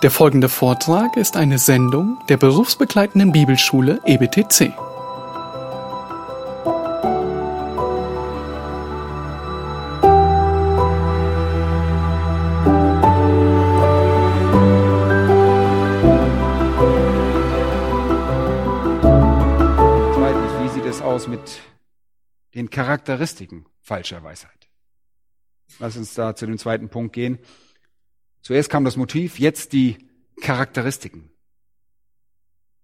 Der folgende Vortrag ist eine Sendung der berufsbegleitenden Bibelschule EBTC. Zweitens, wie sieht es aus mit den Charakteristiken falscher Weisheit? Lass uns da zu dem zweiten Punkt gehen. Zuerst kam das Motiv, jetzt die Charakteristiken.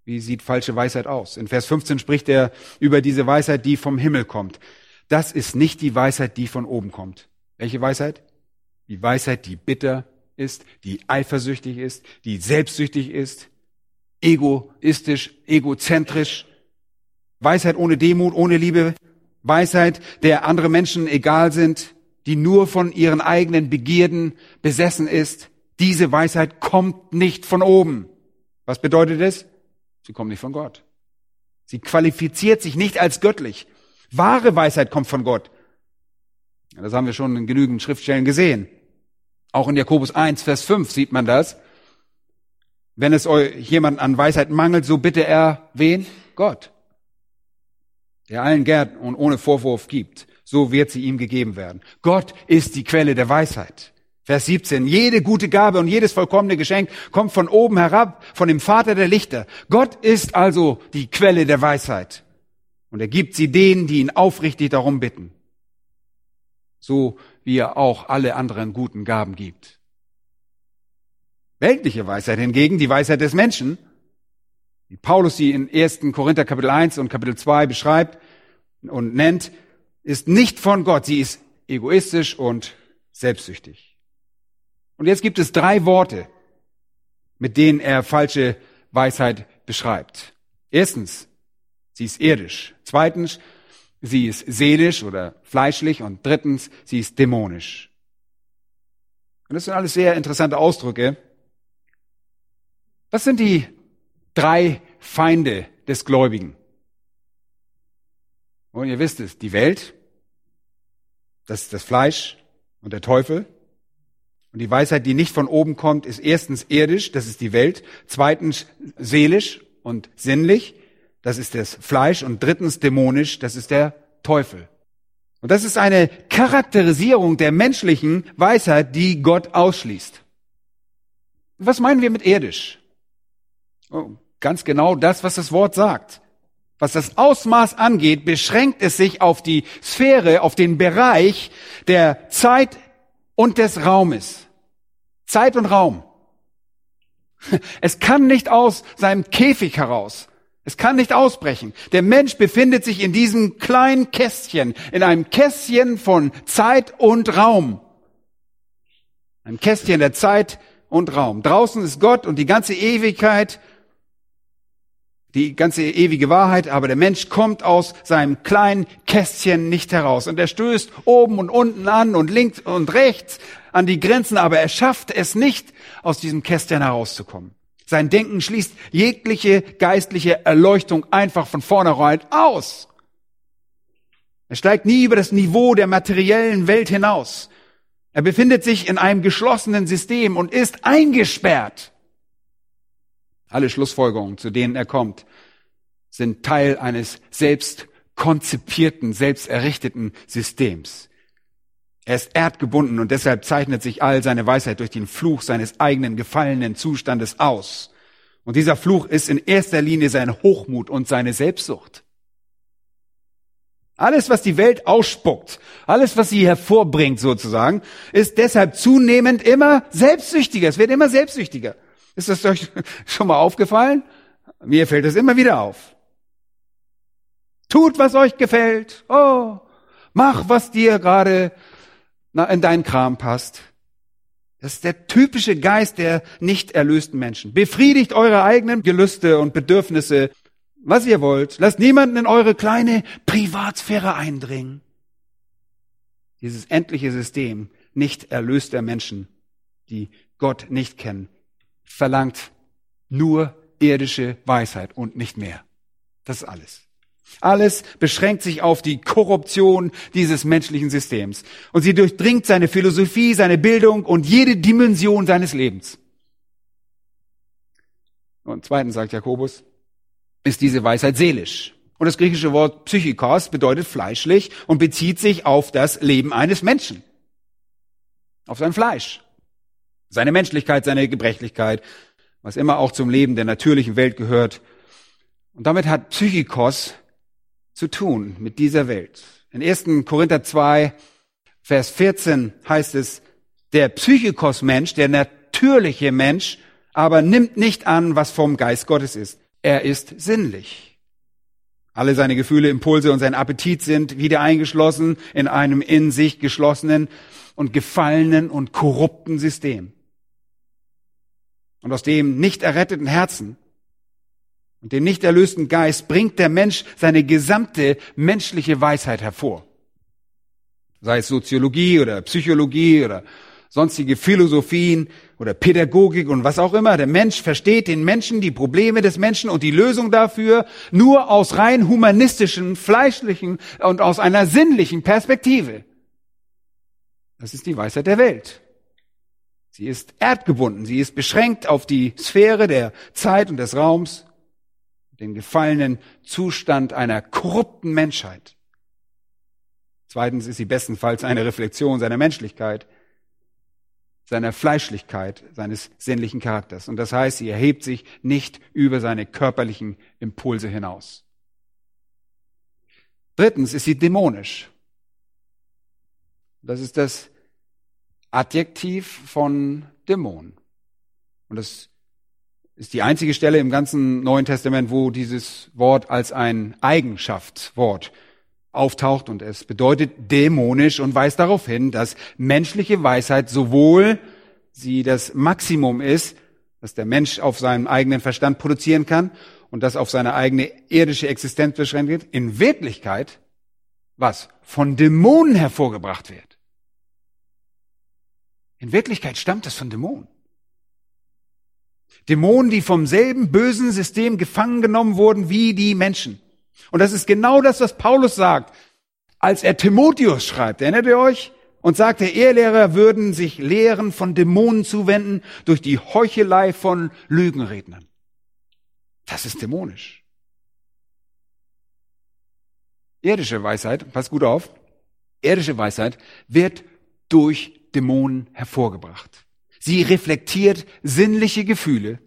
Wie sieht falsche Weisheit aus? In Vers 15 spricht er über diese Weisheit, die vom Himmel kommt. Das ist nicht die Weisheit, die von oben kommt. Welche Weisheit? Die Weisheit, die bitter ist, die eifersüchtig ist, die selbstsüchtig ist, egoistisch, egozentrisch, Weisheit ohne Demut, ohne Liebe, Weisheit, der andere Menschen egal sind, die nur von ihren eigenen Begierden besessen ist. Diese Weisheit kommt nicht von oben. Was bedeutet es? Sie kommt nicht von Gott. Sie qualifiziert sich nicht als göttlich. Wahre Weisheit kommt von Gott. Das haben wir schon in genügend Schriftstellen gesehen. Auch in Jakobus 1, Vers 5 sieht man das. Wenn es euch jemand an Weisheit mangelt, so bitte er wen? Gott. Der allen gern und ohne Vorwurf gibt. So wird sie ihm gegeben werden. Gott ist die Quelle der Weisheit. Vers 17. Jede gute Gabe und jedes vollkommene Geschenk kommt von oben herab, von dem Vater der Lichter. Gott ist also die Quelle der Weisheit. Und er gibt sie denen, die ihn aufrichtig darum bitten. So wie er auch alle anderen guten Gaben gibt. Weltliche Weisheit hingegen, die Weisheit des Menschen, wie Paulus sie in 1. Korinther Kapitel 1 und Kapitel 2 beschreibt und nennt, ist nicht von Gott. Sie ist egoistisch und selbstsüchtig. Und jetzt gibt es drei Worte, mit denen er falsche Weisheit beschreibt. Erstens, sie ist irdisch. Zweitens, sie ist seelisch oder fleischlich. Und drittens, sie ist dämonisch. Und das sind alles sehr interessante Ausdrücke. Was sind die drei Feinde des Gläubigen? Und ihr wisst es, die Welt, das ist das Fleisch und der Teufel. Und die Weisheit, die nicht von oben kommt, ist erstens irdisch, das ist die Welt. Zweitens seelisch und sinnlich, das ist das Fleisch. Und drittens dämonisch, das ist der Teufel. Und das ist eine Charakterisierung der menschlichen Weisheit, die Gott ausschließt. Was meinen wir mit irdisch? Oh, ganz genau das, was das Wort sagt. Was das Ausmaß angeht, beschränkt es sich auf die Sphäre, auf den Bereich der Zeit und des Raumes. Zeit und Raum. Es kann nicht aus seinem Käfig heraus. Es kann nicht ausbrechen. Der Mensch befindet sich in diesem kleinen Kästchen, in einem Kästchen von Zeit und Raum. Ein Kästchen der Zeit und Raum. Draußen ist Gott und die ganze Ewigkeit die ganze ewige Wahrheit, aber der Mensch kommt aus seinem kleinen Kästchen nicht heraus. Und er stößt oben und unten an und links und rechts an die Grenzen, aber er schafft es nicht, aus diesem Kästchen herauszukommen. Sein Denken schließt jegliche geistliche Erleuchtung einfach von vornherein aus. Er steigt nie über das Niveau der materiellen Welt hinaus. Er befindet sich in einem geschlossenen System und ist eingesperrt. Alle Schlussfolgerungen, zu denen er kommt, sind Teil eines selbst konzipierten, selbst errichteten Systems. Er ist erdgebunden und deshalb zeichnet sich all seine Weisheit durch den Fluch seines eigenen gefallenen Zustandes aus. Und dieser Fluch ist in erster Linie sein Hochmut und seine Selbstsucht. Alles, was die Welt ausspuckt, alles, was sie hervorbringt sozusagen, ist deshalb zunehmend immer selbstsüchtiger. Es wird immer selbstsüchtiger. Ist das euch schon mal aufgefallen? Mir fällt es immer wieder auf. Tut, was euch gefällt. Oh, mach, was dir gerade in deinen Kram passt. Das ist der typische Geist der nicht erlösten Menschen. Befriedigt eure eigenen Gelüste und Bedürfnisse, was ihr wollt. Lasst niemanden in eure kleine Privatsphäre eindringen. Dieses endliche System nicht erlöster Menschen, die Gott nicht kennen, verlangt nur irdische Weisheit und nicht mehr. Das ist alles. Alles beschränkt sich auf die Korruption dieses menschlichen Systems. Und sie durchdringt seine Philosophie, seine Bildung und jede Dimension seines Lebens. Und zweitens sagt Jakobus, ist diese Weisheit seelisch. Und das griechische Wort Psychikos bedeutet fleischlich und bezieht sich auf das Leben eines Menschen. Auf sein Fleisch. Seine Menschlichkeit, seine Gebrechlichkeit, was immer auch zum Leben der natürlichen Welt gehört. Und damit hat Psychikos zu tun mit dieser Welt. In 1. Korinther 2, Vers 14 heißt es, der Psychikos-Mensch, der natürliche Mensch, aber nimmt nicht an, was vom Geist Gottes ist. Er ist sinnlich. Alle seine Gefühle, Impulse und sein Appetit sind wieder eingeschlossen in einem in sich geschlossenen und gefallenen und korrupten System. Und aus dem nicht erretteten Herzen und dem nicht erlösten Geist bringt der Mensch seine gesamte menschliche Weisheit hervor. Sei es Soziologie oder Psychologie oder sonstige Philosophien oder Pädagogik und was auch immer. Der Mensch versteht den Menschen, die Probleme des Menschen und die Lösung dafür nur aus rein humanistischen, fleischlichen und aus einer sinnlichen Perspektive. Das ist die Weisheit der Welt. Sie ist erdgebunden, sie ist beschränkt auf die Sphäre der Zeit und des Raums, den gefallenen Zustand einer korrupten Menschheit. Zweitens ist sie bestenfalls eine Reflexion seiner Menschlichkeit seiner Fleischlichkeit, seines sinnlichen Charakters. Und das heißt, sie erhebt sich nicht über seine körperlichen Impulse hinaus. Drittens ist sie dämonisch. Das ist das Adjektiv von Dämon. Und das ist die einzige Stelle im ganzen Neuen Testament, wo dieses Wort als ein Eigenschaftswort auftaucht und es bedeutet dämonisch und weist darauf hin, dass menschliche Weisheit sowohl sie das Maximum ist, dass der Mensch auf seinem eigenen Verstand produzieren kann und das auf seine eigene irdische Existenz beschränkt wird, in Wirklichkeit was von Dämonen hervorgebracht wird. In Wirklichkeit stammt das von Dämonen. Dämonen, die vom selben bösen System gefangen genommen wurden wie die Menschen. Und das ist genau das, was Paulus sagt, als er Timotheus schreibt. Erinnert ihr euch? Und sagt, der Ehelehrer würden sich Lehren von Dämonen zuwenden durch die Heuchelei von Lügenrednern. Das ist dämonisch. Irdische Weisheit, pass gut auf, irdische Weisheit wird durch Dämonen hervorgebracht. Sie reflektiert sinnliche Gefühle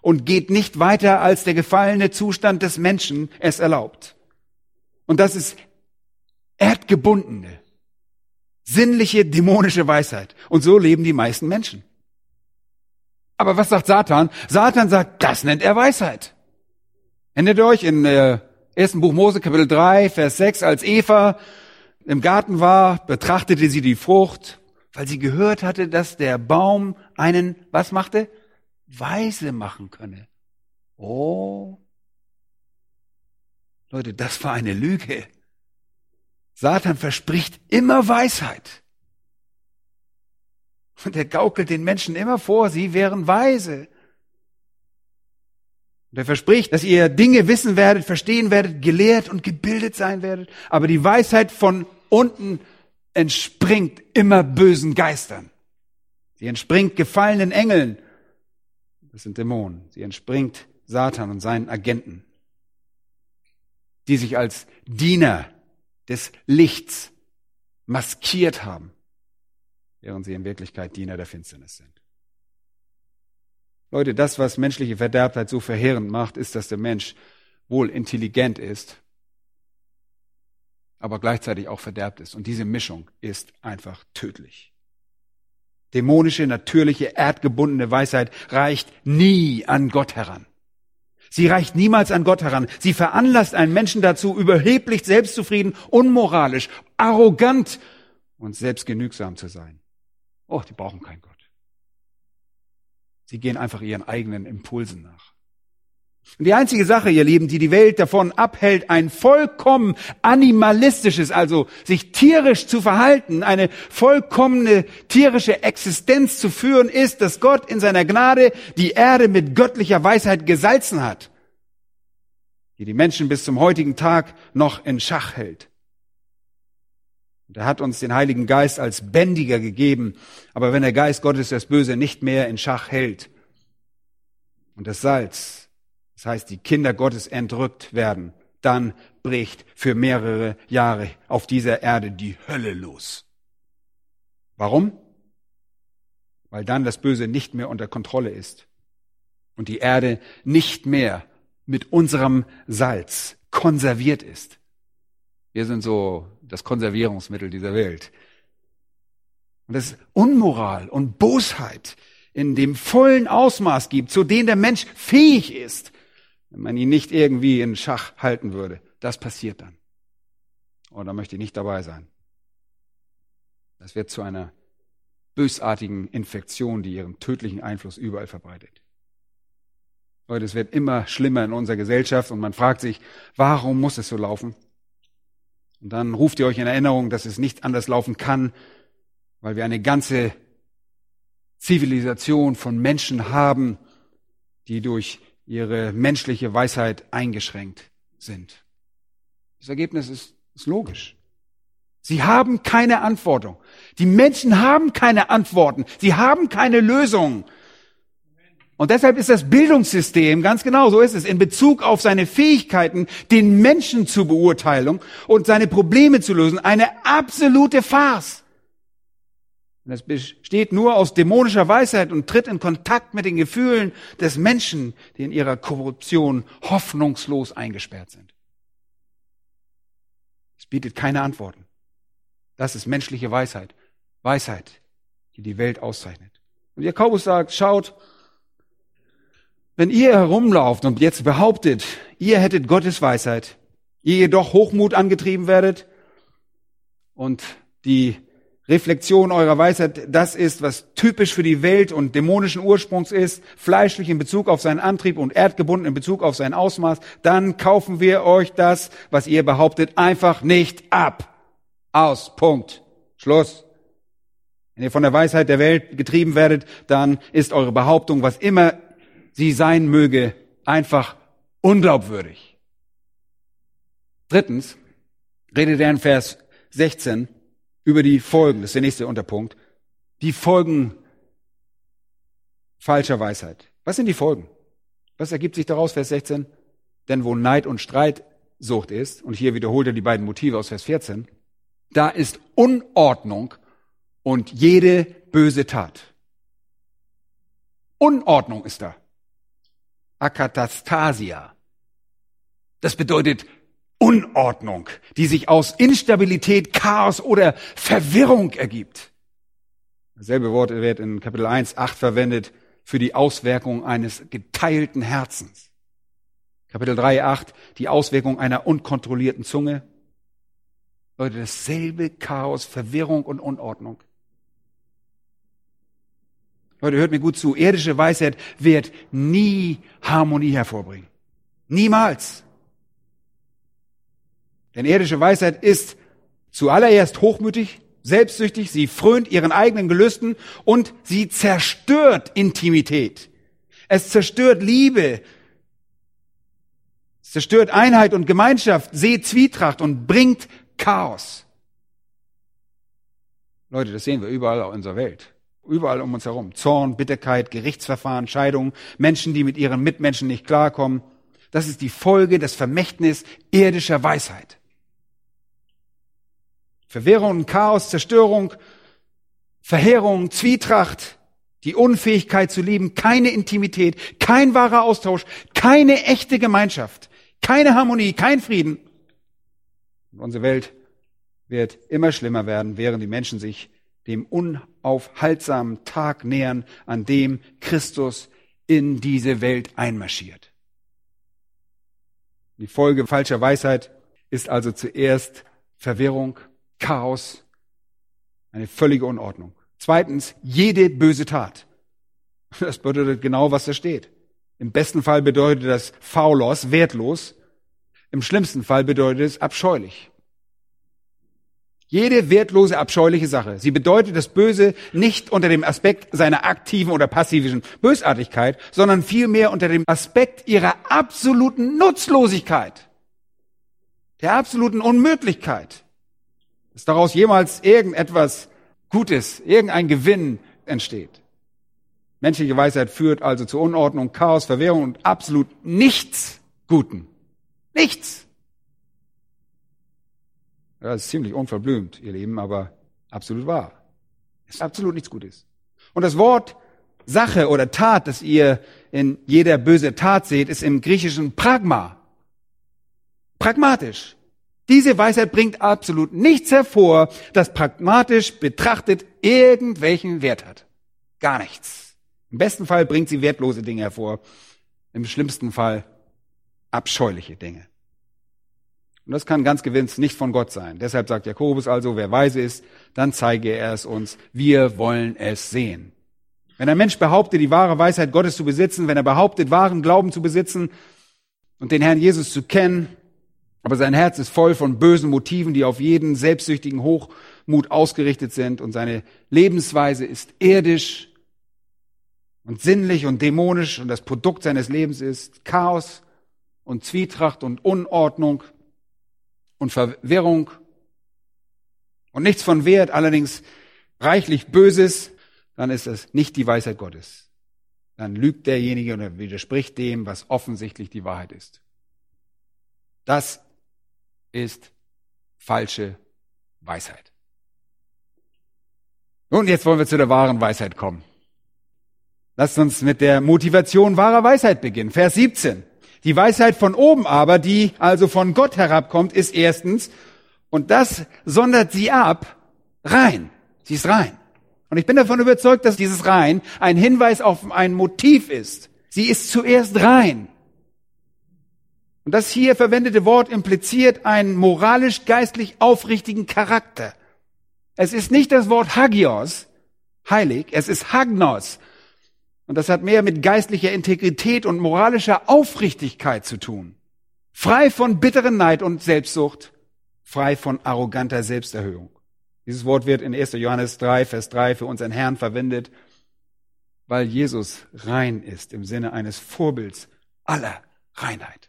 und geht nicht weiter, als der gefallene Zustand des Menschen es erlaubt. Und das ist erdgebundene, sinnliche, dämonische Weisheit. Und so leben die meisten Menschen. Aber was sagt Satan? Satan sagt, das nennt er Weisheit. Erinnert euch in äh, ersten Buch Mose, Kapitel 3, Vers 6, als Eva im Garten war, betrachtete sie die Frucht, weil sie gehört hatte, dass der Baum einen, was machte? weise machen könne. Oh. Leute, das war eine Lüge. Satan verspricht immer Weisheit. Und er gaukelt den Menschen immer vor, sie wären weise. Und er verspricht, dass ihr Dinge wissen werdet, verstehen werdet, gelehrt und gebildet sein werdet. Aber die Weisheit von unten entspringt immer bösen Geistern. Sie entspringt gefallenen Engeln das sind Dämonen. Sie entspringt Satan und seinen Agenten, die sich als Diener des Lichts maskiert haben, während sie in Wirklichkeit Diener der Finsternis sind. Leute, das, was menschliche Verderbtheit so verheerend macht, ist, dass der Mensch wohl intelligent ist, aber gleichzeitig auch verderbt ist. Und diese Mischung ist einfach tödlich. Dämonische, natürliche, erdgebundene Weisheit reicht nie an Gott heran. Sie reicht niemals an Gott heran. Sie veranlasst einen Menschen dazu, überheblich selbstzufrieden, unmoralisch, arrogant und selbstgenügsam zu sein. Oh, die brauchen keinen Gott. Sie gehen einfach ihren eigenen Impulsen nach. Und die einzige Sache, ihr Lieben, die die Welt davon abhält, ein vollkommen animalistisches, also sich tierisch zu verhalten, eine vollkommene tierische Existenz zu führen, ist, dass Gott in seiner Gnade die Erde mit göttlicher Weisheit gesalzen hat, die die Menschen bis zum heutigen Tag noch in Schach hält. Und er hat uns den Heiligen Geist als Bändiger gegeben, aber wenn der Geist Gottes das Böse nicht mehr in Schach hält, und das Salz, das heißt die Kinder Gottes entrückt werden, dann bricht für mehrere Jahre auf dieser Erde die Hölle los. Warum? Weil dann das Böse nicht mehr unter Kontrolle ist und die Erde nicht mehr mit unserem Salz konserviert ist. Wir sind so das Konservierungsmittel dieser Welt. Und das Unmoral und Bosheit in dem vollen Ausmaß gibt, zu dem der Mensch fähig ist, wenn man ihn nicht irgendwie in Schach halten würde. Das passiert dann. Und da möchte ich nicht dabei sein. Das wird zu einer bösartigen Infektion, die ihren tödlichen Einfluss überall verbreitet. Leute, es wird immer schlimmer in unserer Gesellschaft und man fragt sich, warum muss es so laufen? Und dann ruft ihr euch in Erinnerung, dass es nicht anders laufen kann, weil wir eine ganze Zivilisation von Menschen haben, die durch ihre menschliche Weisheit eingeschränkt sind. Das Ergebnis ist, ist logisch. Sie haben keine Antwortung. Die Menschen haben keine Antworten. Sie haben keine Lösung. Und deshalb ist das Bildungssystem, ganz genau so ist es, in Bezug auf seine Fähigkeiten, den Menschen zu beurteilen und seine Probleme zu lösen, eine absolute Farce. Und es besteht nur aus dämonischer Weisheit und tritt in Kontakt mit den Gefühlen des Menschen, die in ihrer Korruption hoffnungslos eingesperrt sind. Es bietet keine Antworten. Das ist menschliche Weisheit. Weisheit, die die Welt auszeichnet. Und Jakobus sagt, schaut, wenn ihr herumlauft und jetzt behauptet, ihr hättet Gottes Weisheit, ihr jedoch Hochmut angetrieben werdet und die Reflexion eurer Weisheit, das ist, was typisch für die Welt und dämonischen Ursprungs ist, fleischlich in Bezug auf seinen Antrieb und erdgebunden in Bezug auf sein Ausmaß, dann kaufen wir euch das, was ihr behauptet, einfach nicht ab. Aus. Punkt. Schluss. Wenn ihr von der Weisheit der Welt getrieben werdet, dann ist eure Behauptung, was immer sie sein möge, einfach unglaubwürdig. Drittens redet er in Vers 16 über die Folgen, das ist der nächste Unterpunkt, die Folgen falscher Weisheit. Was sind die Folgen? Was ergibt sich daraus, Vers 16? Denn wo Neid und Streitsucht ist, und hier wiederholt er die beiden Motive aus Vers 14, da ist Unordnung und jede böse Tat. Unordnung ist da. Akatastasia. Das bedeutet Unordnung, die sich aus Instabilität, Chaos oder Verwirrung ergibt. Dasselbe Wort wird in Kapitel 1, 8 verwendet für die Auswirkung eines geteilten Herzens. Kapitel 3, 8, die Auswirkung einer unkontrollierten Zunge. Leute, dasselbe Chaos, Verwirrung und Unordnung. Leute, hört mir gut zu. Irdische Weisheit wird nie Harmonie hervorbringen. Niemals. Denn irdische Weisheit ist zuallererst hochmütig, selbstsüchtig, sie frönt ihren eigenen Gelüsten und sie zerstört Intimität. Es zerstört Liebe. Es zerstört Einheit und Gemeinschaft, seht Zwietracht und bringt Chaos. Leute, das sehen wir überall in unserer Welt. Überall um uns herum. Zorn, Bitterkeit, Gerichtsverfahren, Scheidungen, Menschen, die mit ihren Mitmenschen nicht klarkommen. Das ist die Folge des Vermächtnis irdischer Weisheit. Verwirrung, Chaos, Zerstörung, Verheerung, Zwietracht, die Unfähigkeit zu lieben, keine Intimität, kein wahrer Austausch, keine echte Gemeinschaft, keine Harmonie, kein Frieden. Und unsere Welt wird immer schlimmer werden, während die Menschen sich dem unaufhaltsamen Tag nähern, an dem Christus in diese Welt einmarschiert. Die Folge falscher Weisheit ist also zuerst Verwirrung, Chaos, eine völlige Unordnung. Zweitens, jede böse Tat. Das bedeutet genau, was da steht. Im besten Fall bedeutet das faulos, wertlos. Im schlimmsten Fall bedeutet es abscheulich. Jede wertlose, abscheuliche Sache. Sie bedeutet das Böse nicht unter dem Aspekt seiner aktiven oder passiven Bösartigkeit, sondern vielmehr unter dem Aspekt ihrer absoluten Nutzlosigkeit, der absoluten Unmöglichkeit dass daraus jemals irgendetwas Gutes, irgendein Gewinn entsteht. Menschliche Weisheit führt also zu Unordnung, Chaos, Verwirrung und absolut nichts Guten. Nichts. Das ist ziemlich unverblümt, ihr Lieben, aber absolut wahr. Es ist absolut nichts Gutes. Und das Wort Sache oder Tat, das ihr in jeder böse Tat seht, ist im Griechischen Pragma. Pragmatisch. Diese Weisheit bringt absolut nichts hervor, das pragmatisch betrachtet irgendwelchen Wert hat. Gar nichts. Im besten Fall bringt sie wertlose Dinge hervor. Im schlimmsten Fall abscheuliche Dinge. Und das kann ganz gewiss nicht von Gott sein. Deshalb sagt Jakobus also, wer weise ist, dann zeige er es uns. Wir wollen es sehen. Wenn ein Mensch behauptet, die wahre Weisheit Gottes zu besitzen, wenn er behauptet, wahren Glauben zu besitzen und den Herrn Jesus zu kennen, aber sein Herz ist voll von bösen Motiven, die auf jeden selbstsüchtigen Hochmut ausgerichtet sind und seine Lebensweise ist irdisch und sinnlich und dämonisch und das Produkt seines Lebens ist Chaos und Zwietracht und Unordnung und Verwirrung und nichts von Wert, allerdings reichlich Böses, dann ist es nicht die Weisheit Gottes. Dann lügt derjenige oder widerspricht dem, was offensichtlich die Wahrheit ist. Das ist falsche Weisheit. Nun, jetzt wollen wir zu der wahren Weisheit kommen. Lasst uns mit der Motivation wahrer Weisheit beginnen. Vers 17. Die Weisheit von oben aber, die also von Gott herabkommt, ist erstens, und das sondert sie ab, rein. Sie ist rein. Und ich bin davon überzeugt, dass dieses rein ein Hinweis auf ein Motiv ist. Sie ist zuerst rein. Und das hier verwendete Wort impliziert einen moralisch-geistlich aufrichtigen Charakter. Es ist nicht das Wort Hagios, heilig, es ist Hagnos. Und das hat mehr mit geistlicher Integrität und moralischer Aufrichtigkeit zu tun. Frei von bitteren Neid und Selbstsucht, frei von arroganter Selbsterhöhung. Dieses Wort wird in 1. Johannes 3, Vers 3 für unseren Herrn verwendet, weil Jesus rein ist im Sinne eines Vorbilds aller Reinheit.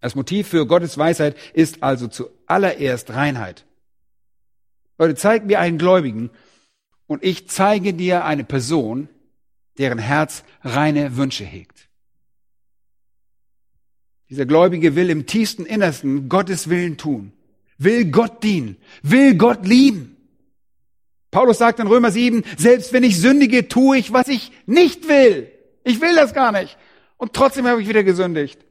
Das Motiv für Gottes Weisheit ist also zuallererst Reinheit. Leute, zeig mir einen Gläubigen und ich zeige dir eine Person, deren Herz reine Wünsche hegt. Dieser Gläubige will im tiefsten Innersten Gottes Willen tun, will Gott dienen, will Gott lieben. Paulus sagt in Römer 7, selbst wenn ich sündige, tue ich, was ich nicht will. Ich will das gar nicht. Und trotzdem habe ich wieder gesündigt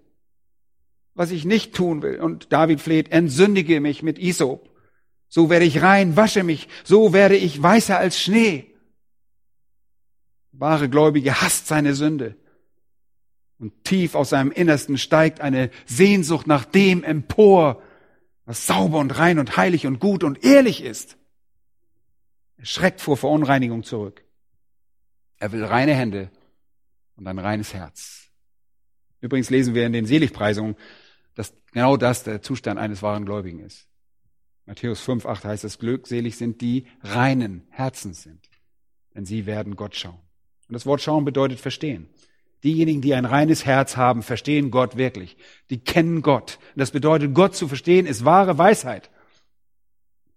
was ich nicht tun will. Und David fleht, entsündige mich mit Isop. So werde ich rein, wasche mich, so werde ich weißer als Schnee. Wahre Gläubige hasst seine Sünde. Und tief aus seinem Innersten steigt eine Sehnsucht nach dem empor, was sauber und rein und heilig und gut und ehrlich ist. Er schreckt vor Verunreinigung zurück. Er will reine Hände und ein reines Herz. Übrigens lesen wir in den Seligpreisungen, dass genau das der Zustand eines wahren Gläubigen ist. Matthäus 5, 8 heißt es, glückselig sind die reinen Herzens sind, denn sie werden Gott schauen. Und das Wort schauen bedeutet verstehen. Diejenigen, die ein reines Herz haben, verstehen Gott wirklich. Die kennen Gott. Und das bedeutet, Gott zu verstehen, ist wahre Weisheit.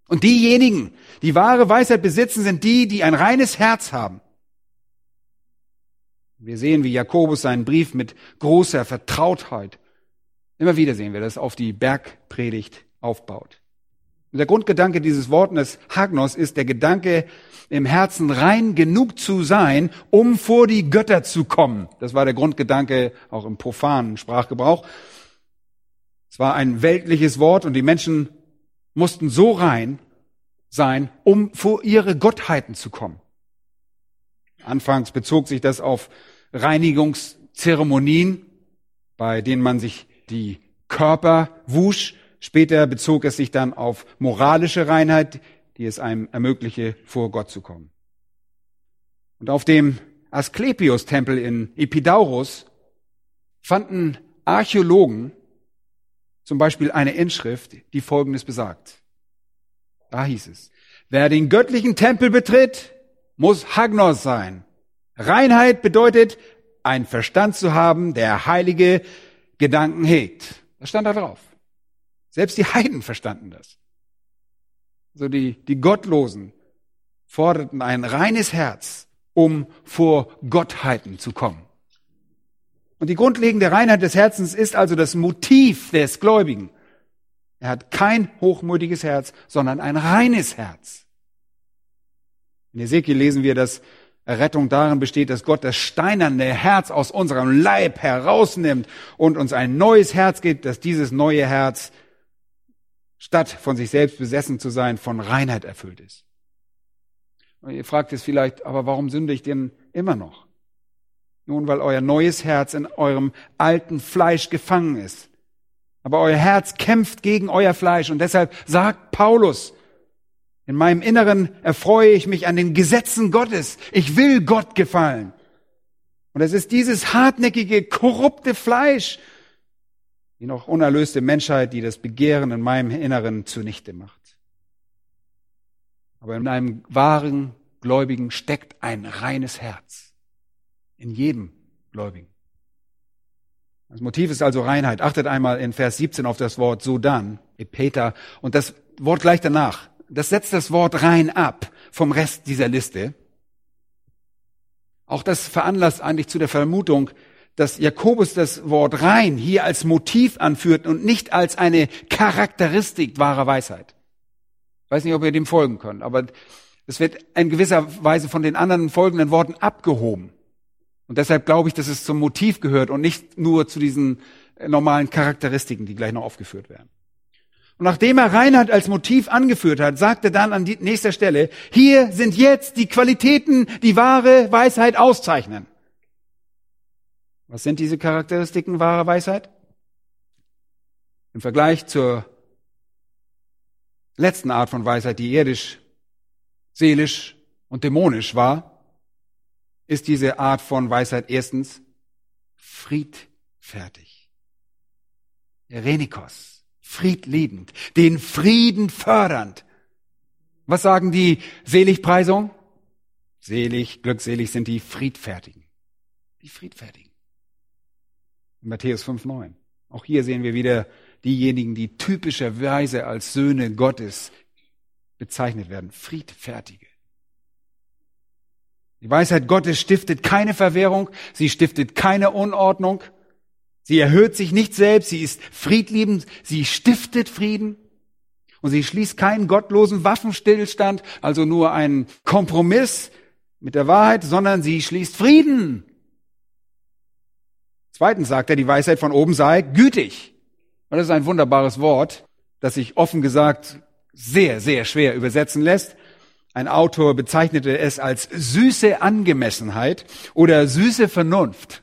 Und diejenigen, die wahre Weisheit besitzen, sind die, die ein reines Herz haben. Wir sehen, wie Jakobus seinen Brief mit großer Vertrautheit Immer wieder sehen wir, dass auf die Bergpredigt aufbaut. Und der Grundgedanke dieses Wortes Hagnos ist der Gedanke, im Herzen rein genug zu sein, um vor die Götter zu kommen. Das war der Grundgedanke auch im profanen Sprachgebrauch. Es war ein weltliches Wort und die Menschen mussten so rein sein, um vor ihre Gottheiten zu kommen. Anfangs bezog sich das auf Reinigungszeremonien, bei denen man sich die Körper wusch. Später bezog es sich dann auf moralische Reinheit, die es einem ermögliche, vor Gott zu kommen. Und auf dem Asklepios-Tempel in Epidaurus fanden Archäologen zum Beispiel eine Inschrift, die Folgendes besagt. Da hieß es, wer den göttlichen Tempel betritt, muss Hagnos sein. Reinheit bedeutet, ein Verstand zu haben, der heilige Gedanken hegt. Das stand da drauf. Selbst die Heiden verstanden das. So die, die Gottlosen forderten ein reines Herz um vor Gottheiten zu kommen. Und die grundlegende Reinheit des Herzens ist also das Motiv des Gläubigen. Er hat kein hochmütiges Herz, sondern ein reines Herz. In Ezekiel lesen wir, dass Errettung darin besteht, dass Gott das steinerne Herz aus unserem Leib herausnimmt und uns ein neues Herz gibt, dass dieses neue Herz, statt von sich selbst besessen zu sein, von Reinheit erfüllt ist. Und ihr fragt es vielleicht, aber warum sünde ich denn immer noch? Nun, weil euer neues Herz in eurem alten Fleisch gefangen ist. Aber euer Herz kämpft gegen euer Fleisch und deshalb sagt Paulus, in meinem Inneren erfreue ich mich an den Gesetzen Gottes. Ich will Gott gefallen. Und es ist dieses hartnäckige, korrupte Fleisch, die noch unerlöste Menschheit, die das Begehren in meinem Inneren zunichte macht. Aber in einem wahren Gläubigen steckt ein reines Herz. In jedem Gläubigen. Das Motiv ist also Reinheit. Achtet einmal in Vers 17 auf das Wort so dann, Epeta. Und das Wort gleich danach, das setzt das Wort rein ab vom Rest dieser Liste. Auch das veranlasst eigentlich zu der Vermutung, dass Jakobus das Wort rein hier als Motiv anführt und nicht als eine Charakteristik wahrer Weisheit. Ich weiß nicht, ob ihr dem folgen könnt, aber es wird in gewisser Weise von den anderen folgenden Worten abgehoben. Und deshalb glaube ich, dass es zum Motiv gehört und nicht nur zu diesen normalen Charakteristiken, die gleich noch aufgeführt werden. Und nachdem er Reinheit als Motiv angeführt hat, sagt er dann an die nächster Stelle, hier sind jetzt die Qualitäten, die wahre Weisheit auszeichnen. Was sind diese Charakteristiken wahrer Weisheit? Im Vergleich zur letzten Art von Weisheit, die irdisch, seelisch und dämonisch war, ist diese Art von Weisheit erstens friedfertig. Erenikos friedliebend, den Frieden fördernd. Was sagen die Seligpreisung? Selig, glückselig sind die Friedfertigen. Die Friedfertigen. In Matthäus 5,9. Auch hier sehen wir wieder diejenigen, die typischerweise als Söhne Gottes bezeichnet werden. Friedfertige. Die Weisheit Gottes stiftet keine Verwehrung, sie stiftet keine Unordnung, Sie erhöht sich nicht selbst, sie ist friedliebend, sie stiftet Frieden und sie schließt keinen gottlosen Waffenstillstand, also nur einen Kompromiss mit der Wahrheit, sondern sie schließt Frieden. Zweitens sagt er, die Weisheit von oben sei gütig. Und das ist ein wunderbares Wort, das sich offen gesagt sehr, sehr schwer übersetzen lässt. Ein Autor bezeichnete es als süße Angemessenheit oder süße Vernunft.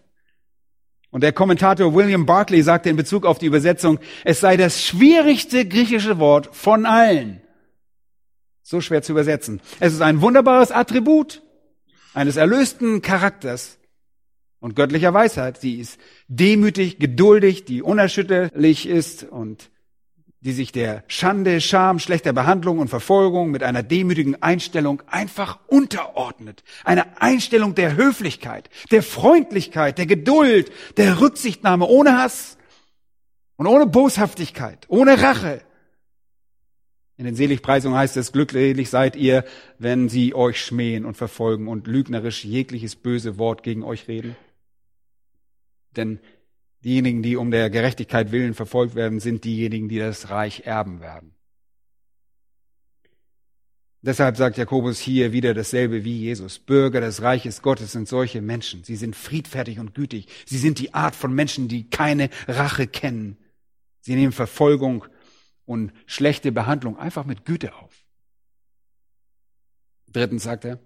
Und der Kommentator William Barclay sagte in Bezug auf die Übersetzung, es sei das schwierigste griechische Wort von allen. So schwer zu übersetzen. Es ist ein wunderbares Attribut eines erlösten Charakters und göttlicher Weisheit. Sie ist demütig, geduldig, die unerschütterlich ist und die sich der Schande, Scham, schlechter Behandlung und Verfolgung mit einer demütigen Einstellung einfach unterordnet. Eine Einstellung der Höflichkeit, der Freundlichkeit, der Geduld, der Rücksichtnahme ohne Hass und ohne Boshaftigkeit, ohne Rache. In den Seligpreisungen heißt es, glücklich seid ihr, wenn sie euch schmähen und verfolgen und lügnerisch jegliches böse Wort gegen euch reden. Denn Diejenigen, die um der Gerechtigkeit willen verfolgt werden, sind diejenigen, die das Reich erben werden. Deshalb sagt Jakobus hier wieder dasselbe wie Jesus. Bürger des Reiches Gottes sind solche Menschen. Sie sind friedfertig und gütig. Sie sind die Art von Menschen, die keine Rache kennen. Sie nehmen Verfolgung und schlechte Behandlung einfach mit Güte auf. Drittens sagt er,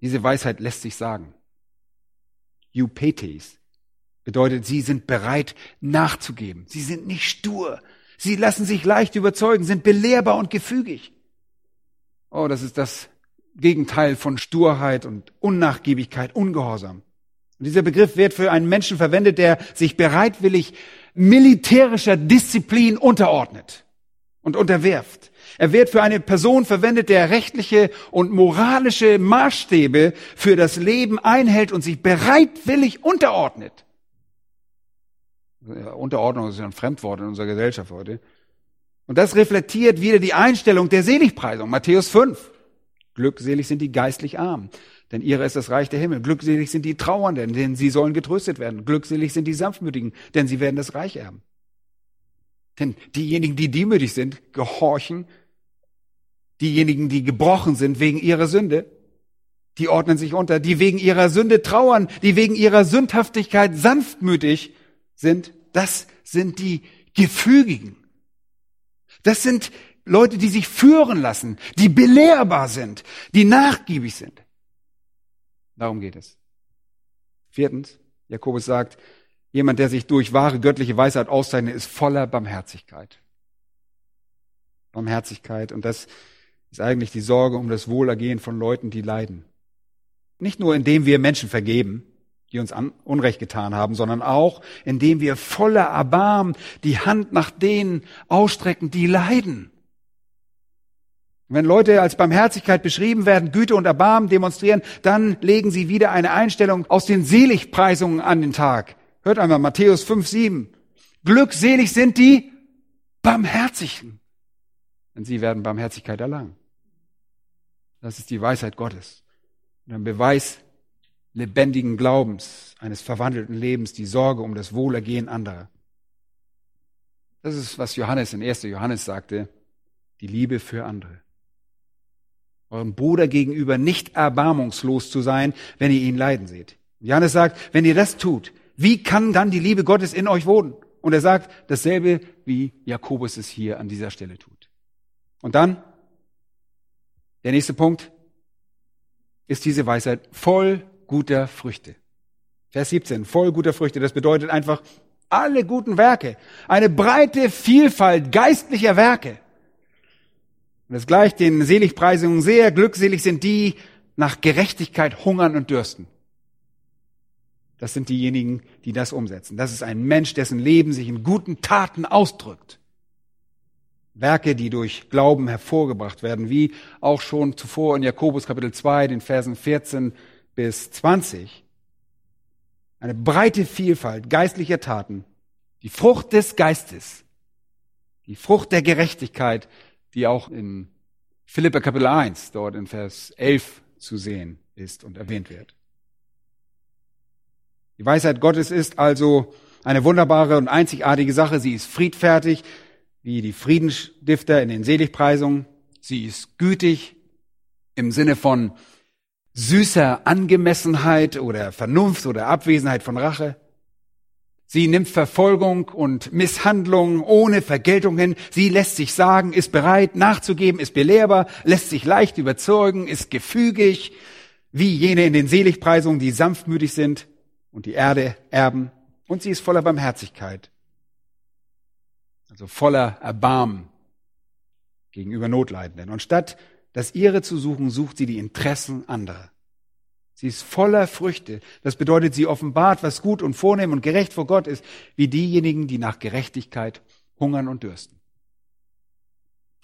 diese Weisheit lässt sich sagen. Eupetes, Bedeutet, sie sind bereit nachzugeben. Sie sind nicht stur. Sie lassen sich leicht überzeugen, sind belehrbar und gefügig. Oh, das ist das Gegenteil von Sturheit und Unnachgiebigkeit, Ungehorsam. Und dieser Begriff wird für einen Menschen verwendet, der sich bereitwillig militärischer Disziplin unterordnet und unterwerft. Er wird für eine Person verwendet, der rechtliche und moralische Maßstäbe für das Leben einhält und sich bereitwillig unterordnet. Unterordnung ist ja ein Fremdwort in unserer Gesellschaft heute. Und das reflektiert wieder die Einstellung der Seligpreisung. Matthäus 5. Glückselig sind die geistlich armen. denn ihre ist das Reich der Himmel. Glückselig sind die Trauernden, denn sie sollen getröstet werden. Glückselig sind die Sanftmütigen, denn sie werden das Reich erben. Denn diejenigen, die demütig sind, gehorchen. Diejenigen, die gebrochen sind wegen ihrer Sünde, die ordnen sich unter. Die wegen ihrer Sünde trauern, die wegen ihrer Sündhaftigkeit sanftmütig sind, das sind die Gefügigen. Das sind Leute, die sich führen lassen, die belehrbar sind, die nachgiebig sind. Darum geht es. Viertens, Jakobus sagt, jemand, der sich durch wahre göttliche Weisheit auszeichnet, ist voller Barmherzigkeit. Barmherzigkeit. Und das ist eigentlich die Sorge um das Wohlergehen von Leuten, die leiden. Nicht nur indem wir Menschen vergeben, die uns Unrecht getan haben, sondern auch indem wir voller Erbarmen die Hand nach denen ausstrecken, die leiden. Wenn Leute als Barmherzigkeit beschrieben werden, Güte und Erbarmen demonstrieren, dann legen sie wieder eine Einstellung aus den Seligpreisungen an den Tag. Hört einmal Matthäus 5, 7. Glückselig sind die Barmherzigen, denn sie werden Barmherzigkeit erlangen. Das ist die Weisheit Gottes. Und ein Beweis lebendigen Glaubens, eines verwandelten Lebens, die Sorge um das Wohlergehen anderer. Das ist, was Johannes in 1. Johannes sagte, die Liebe für andere eurem Bruder gegenüber nicht erbarmungslos zu sein, wenn ihr ihn leiden seht. Johannes sagt, wenn ihr das tut, wie kann dann die Liebe Gottes in euch wohnen? Und er sagt dasselbe, wie Jakobus es hier an dieser Stelle tut. Und dann, der nächste Punkt, ist diese Weisheit voll guter Früchte. Vers 17, voll guter Früchte. Das bedeutet einfach alle guten Werke. Eine breite Vielfalt geistlicher Werke. Und das gleicht den Seligpreisungen sehr. Glückselig sind die, nach Gerechtigkeit hungern und dürsten. Das sind diejenigen, die das umsetzen. Das ist ein Mensch, dessen Leben sich in guten Taten ausdrückt. Werke, die durch Glauben hervorgebracht werden, wie auch schon zuvor in Jakobus Kapitel 2, den Versen 14 bis 20. Eine breite Vielfalt geistlicher Taten, die Frucht des Geistes, die Frucht der Gerechtigkeit, die auch in Philippa Kapitel 1, dort in Vers 11 zu sehen ist und erwähnt wird. Die Weisheit Gottes ist also eine wunderbare und einzigartige Sache. Sie ist friedfertig, wie die Friedensstifter in den Seligpreisungen. Sie ist gütig im Sinne von süßer Angemessenheit oder Vernunft oder Abwesenheit von Rache. Sie nimmt Verfolgung und Misshandlung ohne Vergeltung hin. Sie lässt sich sagen, ist bereit nachzugeben, ist belehrbar, lässt sich leicht überzeugen, ist gefügig, wie jene in den Seligpreisungen, die sanftmütig sind und die Erde erben. Und sie ist voller Barmherzigkeit, also voller Erbarmen gegenüber Notleidenden. Und statt das ihre zu suchen, sucht sie die Interessen anderer. Sie ist voller Früchte. Das bedeutet, sie offenbart, was gut und vornehm und gerecht vor Gott ist, wie diejenigen, die nach Gerechtigkeit hungern und dürsten.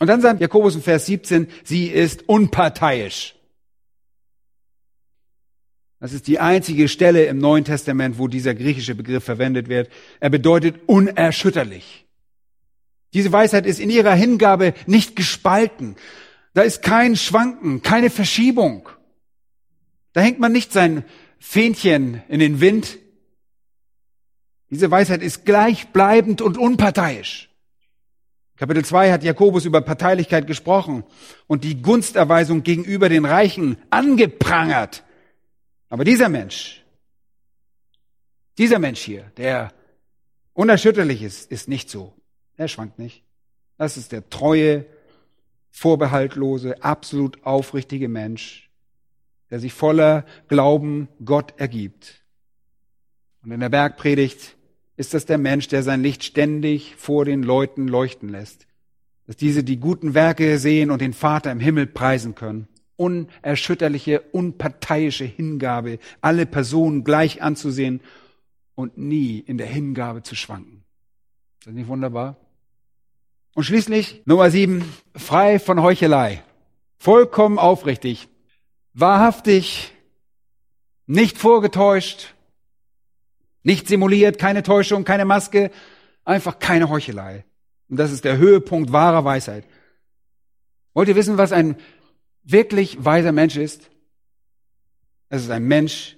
Und dann sagt Jakobus in Vers 17, sie ist unparteiisch. Das ist die einzige Stelle im Neuen Testament, wo dieser griechische Begriff verwendet wird. Er bedeutet unerschütterlich. Diese Weisheit ist in ihrer Hingabe nicht gespalten. Da ist kein Schwanken, keine Verschiebung. Da hängt man nicht sein Fähnchen in den Wind. Diese Weisheit ist gleichbleibend und unparteiisch. Kapitel 2 hat Jakobus über Parteilichkeit gesprochen und die Gunsterweisung gegenüber den Reichen angeprangert. Aber dieser Mensch, dieser Mensch hier, der unerschütterlich ist, ist nicht so. Er schwankt nicht. Das ist der treue, vorbehaltlose, absolut aufrichtige Mensch, der sich voller Glauben Gott ergibt. Und in der Bergpredigt ist das der Mensch, der sein Licht ständig vor den Leuten leuchten lässt. Dass diese die guten Werke sehen und den Vater im Himmel preisen können. Unerschütterliche, unparteiische Hingabe, alle Personen gleich anzusehen und nie in der Hingabe zu schwanken. Ist das nicht wunderbar? Und schließlich Nummer sieben, frei von Heuchelei. Vollkommen aufrichtig wahrhaftig, nicht vorgetäuscht, nicht simuliert, keine Täuschung, keine Maske, einfach keine Heuchelei. Und das ist der Höhepunkt wahrer Weisheit. Wollt ihr wissen, was ein wirklich weiser Mensch ist? Es ist ein Mensch,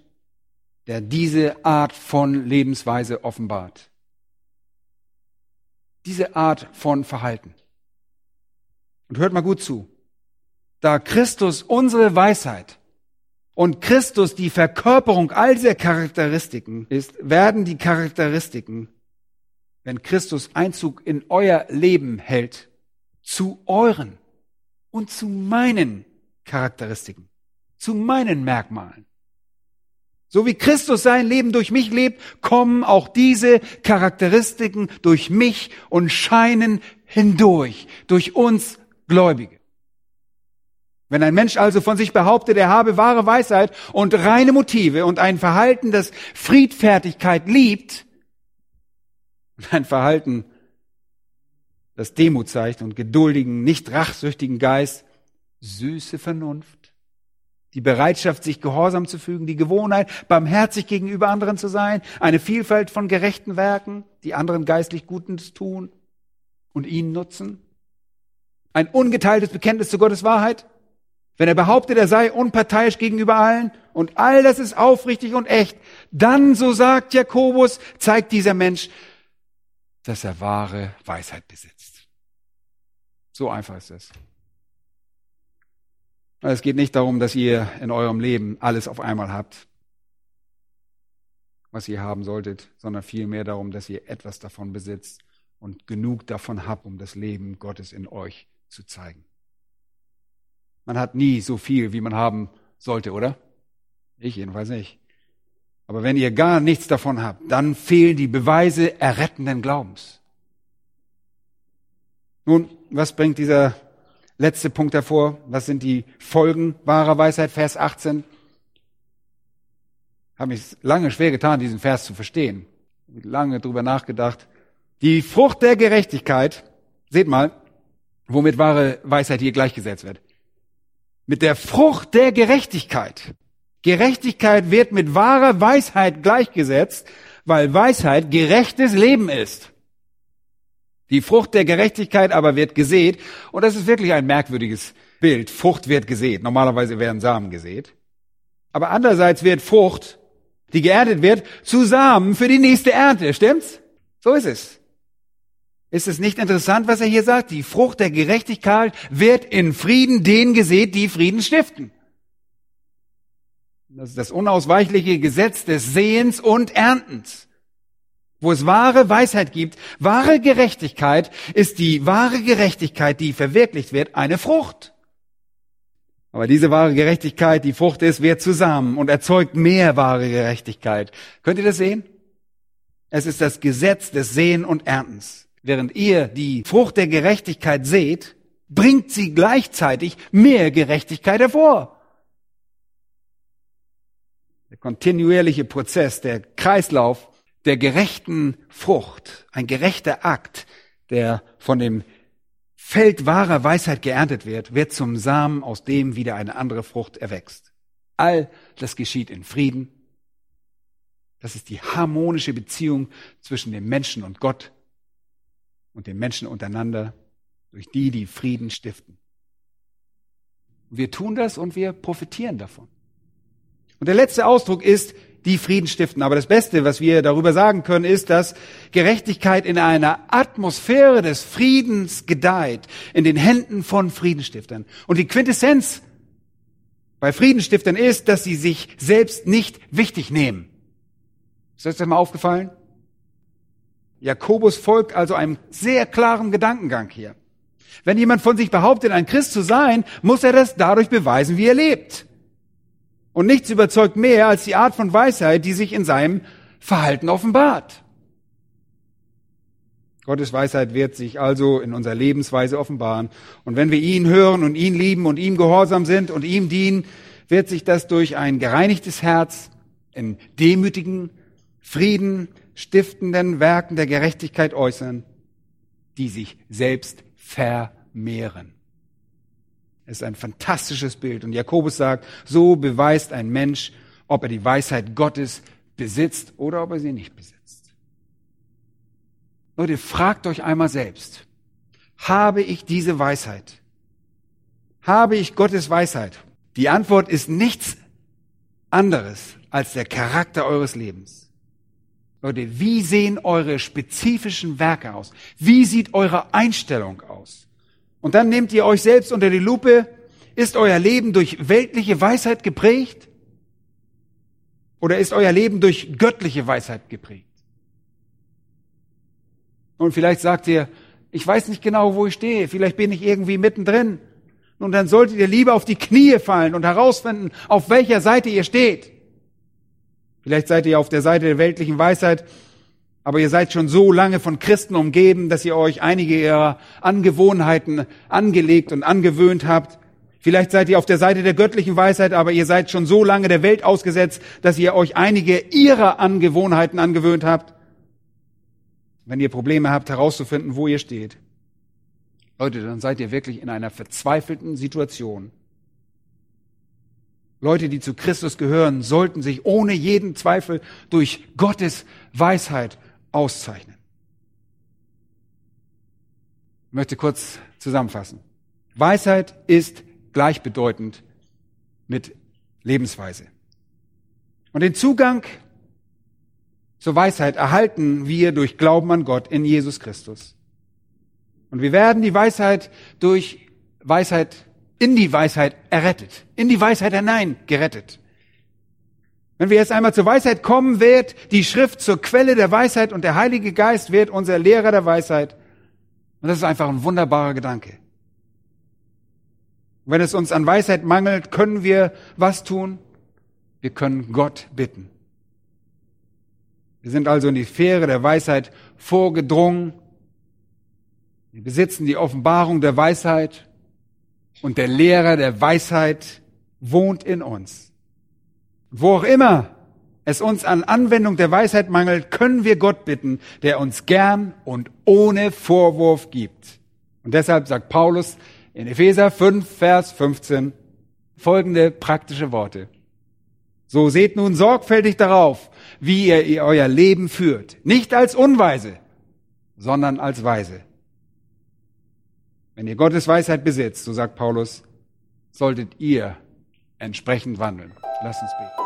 der diese Art von Lebensweise offenbart. Diese Art von Verhalten. Und hört mal gut zu. Da Christus unsere Weisheit und Christus die Verkörperung all dieser Charakteristiken ist, werden die Charakteristiken, wenn Christus Einzug in euer Leben hält, zu euren und zu meinen Charakteristiken, zu meinen Merkmalen. So wie Christus sein Leben durch mich lebt, kommen auch diese Charakteristiken durch mich und scheinen hindurch, durch uns Gläubige. Wenn ein Mensch also von sich behauptet, er habe wahre Weisheit und reine Motive und ein Verhalten, das Friedfertigkeit liebt, ein Verhalten, das Demut zeigt und geduldigen, nicht rachsüchtigen Geist, süße Vernunft, die Bereitschaft, sich gehorsam zu fügen, die Gewohnheit, barmherzig gegenüber anderen zu sein, eine Vielfalt von gerechten Werken, die anderen geistlich Gutes tun und ihnen nutzen, ein ungeteiltes Bekenntnis zu Gottes Wahrheit, wenn er behauptet, er sei unparteiisch gegenüber allen und all das ist aufrichtig und echt, dann, so sagt Jakobus, zeigt dieser Mensch, dass er wahre Weisheit besitzt. So einfach ist es. Es geht nicht darum, dass ihr in eurem Leben alles auf einmal habt, was ihr haben solltet, sondern vielmehr darum, dass ihr etwas davon besitzt und genug davon habt, um das Leben Gottes in euch zu zeigen. Man hat nie so viel, wie man haben sollte, oder? Ich jedenfalls nicht. Aber wenn ihr gar nichts davon habt, dann fehlen die Beweise errettenden Glaubens. Nun, was bringt dieser letzte Punkt hervor? Was sind die Folgen wahrer Weisheit? Vers 18. Habe mich lange schwer getan, diesen Vers zu verstehen. Lange drüber nachgedacht. Die Frucht der Gerechtigkeit, seht mal, womit wahre Weisheit hier gleichgesetzt wird mit der Frucht der Gerechtigkeit. Gerechtigkeit wird mit wahrer Weisheit gleichgesetzt, weil Weisheit gerechtes Leben ist. Die Frucht der Gerechtigkeit aber wird gesät, und das ist wirklich ein merkwürdiges Bild. Frucht wird gesät. Normalerweise werden Samen gesät. Aber andererseits wird Frucht, die geerntet wird, zu Samen für die nächste Ernte. Stimmt's? So ist es. Ist es nicht interessant, was er hier sagt? Die Frucht der Gerechtigkeit wird in Frieden denen gesät, die Frieden stiften. Das ist das unausweichliche Gesetz des Sehens und Erntens. Wo es wahre Weisheit gibt, wahre Gerechtigkeit, ist die wahre Gerechtigkeit, die verwirklicht wird, eine Frucht. Aber diese wahre Gerechtigkeit, die Frucht ist, wird zusammen und erzeugt mehr wahre Gerechtigkeit. Könnt ihr das sehen? Es ist das Gesetz des Sehen und Erntens während ihr die Frucht der Gerechtigkeit seht, bringt sie gleichzeitig mehr Gerechtigkeit hervor. Der kontinuierliche Prozess, der Kreislauf der gerechten Frucht, ein gerechter Akt, der von dem Feld wahrer Weisheit geerntet wird, wird zum Samen, aus dem wieder eine andere Frucht erwächst. All das geschieht in Frieden. Das ist die harmonische Beziehung zwischen dem Menschen und Gott, und den Menschen untereinander, durch die, die Frieden stiften. Wir tun das und wir profitieren davon. Und der letzte Ausdruck ist, die Frieden stiften. Aber das Beste, was wir darüber sagen können, ist, dass Gerechtigkeit in einer Atmosphäre des Friedens gedeiht, in den Händen von Friedenstiftern. Und die Quintessenz bei Friedenstiftern ist, dass sie sich selbst nicht wichtig nehmen. Ist euch das mal aufgefallen? Jakobus folgt also einem sehr klaren Gedankengang hier. Wenn jemand von sich behauptet, ein Christ zu sein, muss er das dadurch beweisen, wie er lebt. Und nichts überzeugt mehr als die Art von Weisheit, die sich in seinem Verhalten offenbart. Gottes Weisheit wird sich also in unserer Lebensweise offenbaren. Und wenn wir ihn hören und ihn lieben und ihm gehorsam sind und ihm dienen, wird sich das durch ein gereinigtes Herz in demütigen Frieden, stiftenden Werken der Gerechtigkeit äußern, die sich selbst vermehren. Es ist ein fantastisches Bild. Und Jakobus sagt, so beweist ein Mensch, ob er die Weisheit Gottes besitzt oder ob er sie nicht besitzt. Leute, fragt euch einmal selbst, habe ich diese Weisheit? Habe ich Gottes Weisheit? Die Antwort ist nichts anderes als der Charakter eures Lebens. Leute, wie sehen eure spezifischen Werke aus? Wie sieht eure Einstellung aus? Und dann nehmt ihr euch selbst unter die Lupe. Ist euer Leben durch weltliche Weisheit geprägt? Oder ist euer Leben durch göttliche Weisheit geprägt? Und vielleicht sagt ihr, ich weiß nicht genau, wo ich stehe. Vielleicht bin ich irgendwie mittendrin. Und dann solltet ihr lieber auf die Knie fallen und herausfinden, auf welcher Seite ihr steht. Vielleicht seid ihr auf der Seite der weltlichen Weisheit, aber ihr seid schon so lange von Christen umgeben, dass ihr euch einige ihrer Angewohnheiten angelegt und angewöhnt habt. Vielleicht seid ihr auf der Seite der göttlichen Weisheit, aber ihr seid schon so lange der Welt ausgesetzt, dass ihr euch einige ihrer Angewohnheiten angewöhnt habt. Wenn ihr Probleme habt, herauszufinden, wo ihr steht. Leute, dann seid ihr wirklich in einer verzweifelten Situation. Leute, die zu Christus gehören, sollten sich ohne jeden Zweifel durch Gottes Weisheit auszeichnen. Ich möchte kurz zusammenfassen. Weisheit ist gleichbedeutend mit Lebensweise. Und den Zugang zur Weisheit erhalten wir durch Glauben an Gott in Jesus Christus. Und wir werden die Weisheit durch Weisheit in die Weisheit errettet, in die Weisheit hinein gerettet. Wenn wir jetzt einmal zur Weisheit kommen, wird die Schrift zur Quelle der Weisheit und der Heilige Geist wird unser Lehrer der Weisheit. Und das ist einfach ein wunderbarer Gedanke. wenn es uns an Weisheit mangelt, können wir was tun? Wir können Gott bitten. Wir sind also in die Sphäre der Weisheit vorgedrungen. Wir besitzen die Offenbarung der Weisheit und der Lehrer der Weisheit wohnt in uns. Wo auch immer es uns an Anwendung der Weisheit mangelt, können wir Gott bitten, der uns gern und ohne Vorwurf gibt. Und deshalb sagt Paulus in Epheser 5, Vers 15 folgende praktische Worte. So seht nun sorgfältig darauf, wie ihr euer Leben führt. Nicht als Unweise, sondern als Weise wenn ihr Gottes Weisheit besitzt, so sagt Paulus, solltet ihr entsprechend wandeln. Lasst uns beten.